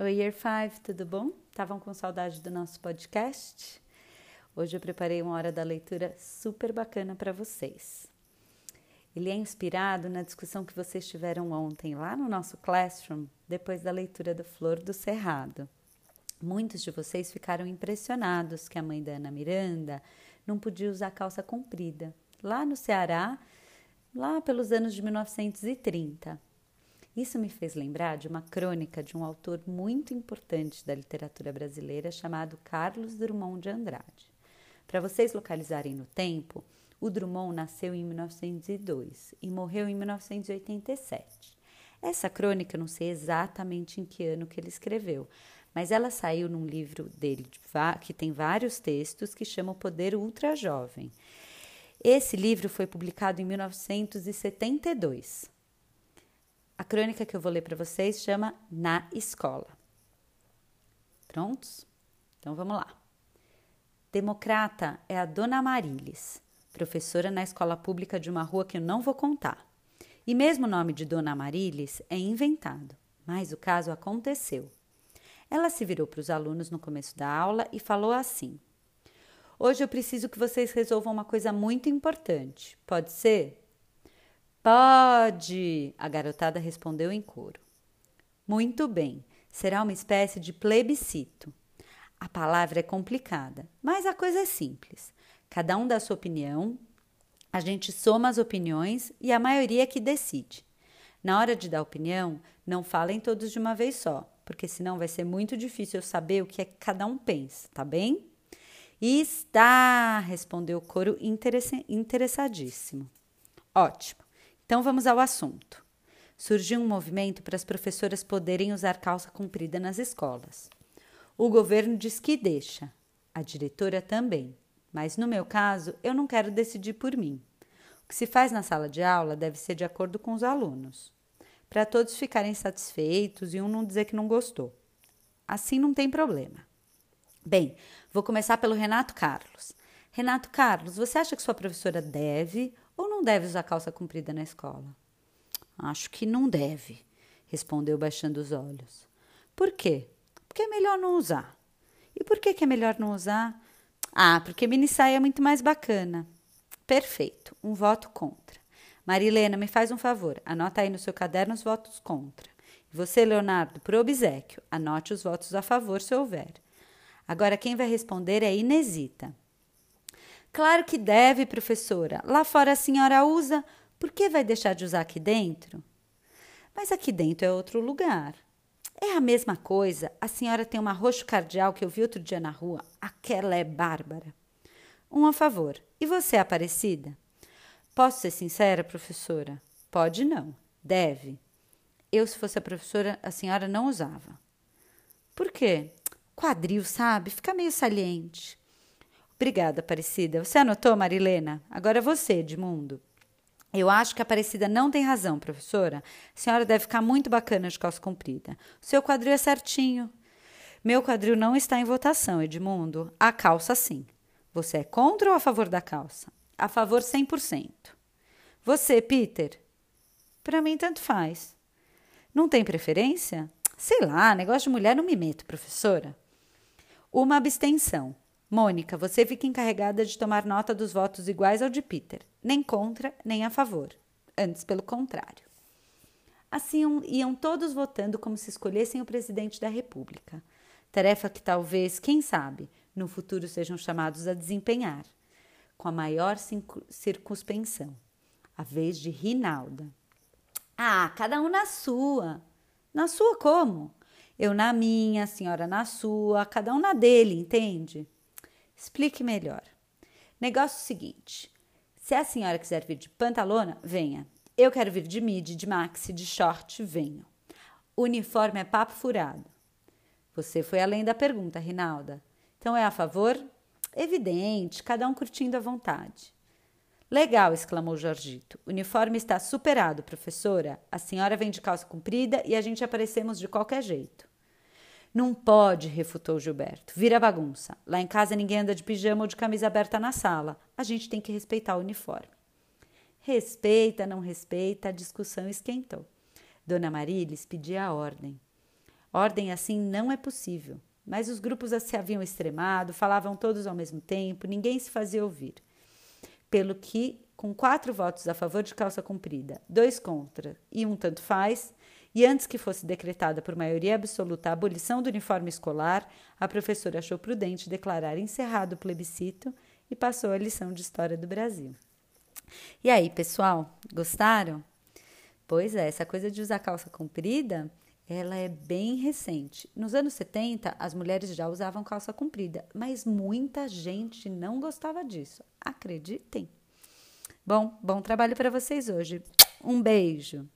Oi, Year 5, tudo bom? Estavam com saudade do nosso podcast? Hoje eu preparei uma hora da leitura super bacana para vocês. Ele é inspirado na discussão que vocês tiveram ontem lá no nosso classroom, depois da leitura do Flor do Cerrado. Muitos de vocês ficaram impressionados que a mãe da Ana Miranda não podia usar calça comprida. Lá no Ceará, lá pelos anos de 1930. Isso me fez lembrar de uma crônica de um autor muito importante da literatura brasileira chamado Carlos Drummond de Andrade. Para vocês localizarem no tempo, o Drummond nasceu em 1902 e morreu em 1987. Essa crônica eu não sei exatamente em que ano que ele escreveu, mas ela saiu num livro dele que tem vários textos que chama O Poder Ultra Jovem. Esse livro foi publicado em 1972. A crônica que eu vou ler para vocês chama Na Escola. Prontos? Então vamos lá. Democrata é a Dona Marilis, professora na escola pública de uma rua que eu não vou contar. E mesmo o nome de Dona Marilis é inventado, mas o caso aconteceu. Ela se virou para os alunos no começo da aula e falou assim: Hoje eu preciso que vocês resolvam uma coisa muito importante. Pode ser? Pode! A garotada respondeu em coro. Muito bem, será uma espécie de plebiscito. A palavra é complicada, mas a coisa é simples. Cada um dá sua opinião, a gente soma as opiniões e a maioria é que decide. Na hora de dar opinião, não falem todos de uma vez só, porque senão vai ser muito difícil eu saber o que é que cada um pensa, tá bem? Está, respondeu o coro interessadíssimo. Ótimo. Então vamos ao assunto. Surgiu um movimento para as professoras poderem usar calça comprida nas escolas. O governo diz que deixa, a diretora também, mas no meu caso eu não quero decidir por mim. O que se faz na sala de aula deve ser de acordo com os alunos, para todos ficarem satisfeitos e um não dizer que não gostou. Assim não tem problema. Bem, vou começar pelo Renato Carlos. Renato Carlos, você acha que sua professora deve não deve usar calça comprida na escola? Acho que não deve, respondeu baixando os olhos. Por quê? Porque é melhor não usar. E por que, que é melhor não usar? Ah, porque mini saia é muito mais bacana. Perfeito, um voto contra. Marilena, me faz um favor, anota aí no seu caderno os votos contra. E você, Leonardo, por obsequio, anote os votos a favor se houver. Agora quem vai responder é Inesita. Claro que deve, professora. Lá fora a senhora usa, por que vai deixar de usar aqui dentro? Mas aqui dentro é outro lugar. É a mesma coisa. A senhora tem uma roxo cardial que eu vi outro dia na rua. Aquela é bárbara. Um a favor. E você, Aparecida? Posso ser sincera, professora? Pode não. Deve. Eu, se fosse a professora, a senhora não usava. Por quê? Quadril, sabe? Fica meio saliente. Obrigada, Aparecida. Você anotou, Marilena? Agora você, Edmundo. Eu acho que a Aparecida não tem razão, professora. A senhora deve ficar muito bacana de calça comprida. O seu quadril é certinho. Meu quadril não está em votação, Edmundo. A calça, sim. Você é contra ou a favor da calça? A favor 100%. Você, Peter? Para mim, tanto faz. Não tem preferência? Sei lá, negócio de mulher não me meto, professora. Uma abstenção. Mônica, você fica encarregada de tomar nota dos votos iguais ao de Peter, nem contra, nem a favor. Antes, pelo contrário. Assim iam todos votando como se escolhessem o presidente da República. Tarefa que talvez, quem sabe, no futuro sejam chamados a desempenhar, com a maior circunspensão. A vez de Rinalda. Ah, cada um na sua. Na sua como? Eu na minha, a senhora na sua, cada um na dele, entende? Explique melhor. Negócio seguinte: se a senhora quiser vir de pantalona, venha. Eu quero vir de midi, de maxi, de short, venho. Uniforme é papo furado. Você foi além da pergunta, Rinalda. Então é a favor? Evidente, cada um curtindo à vontade. Legal, exclamou Jorgito. Uniforme está superado, professora. A senhora vem de calça comprida e a gente aparecemos de qualquer jeito. Não pode, refutou Gilberto. Vira bagunça. Lá em casa ninguém anda de pijama ou de camisa aberta na sala. A gente tem que respeitar o uniforme. Respeita, não respeita, a discussão esquentou. Dona Marilis pedia a ordem. Ordem assim não é possível. Mas os grupos se haviam extremado, falavam todos ao mesmo tempo, ninguém se fazia ouvir. Pelo que, com quatro votos a favor de calça comprida, dois contra e um tanto faz, e antes que fosse decretada por maioria absoluta a abolição do uniforme escolar, a professora achou prudente declarar encerrado o plebiscito e passou a lição de História do Brasil. E aí, pessoal, gostaram? Pois é, essa coisa de usar calça comprida, ela é bem recente. Nos anos 70, as mulheres já usavam calça comprida, mas muita gente não gostava disso. Acreditem. Bom, bom trabalho para vocês hoje. Um beijo.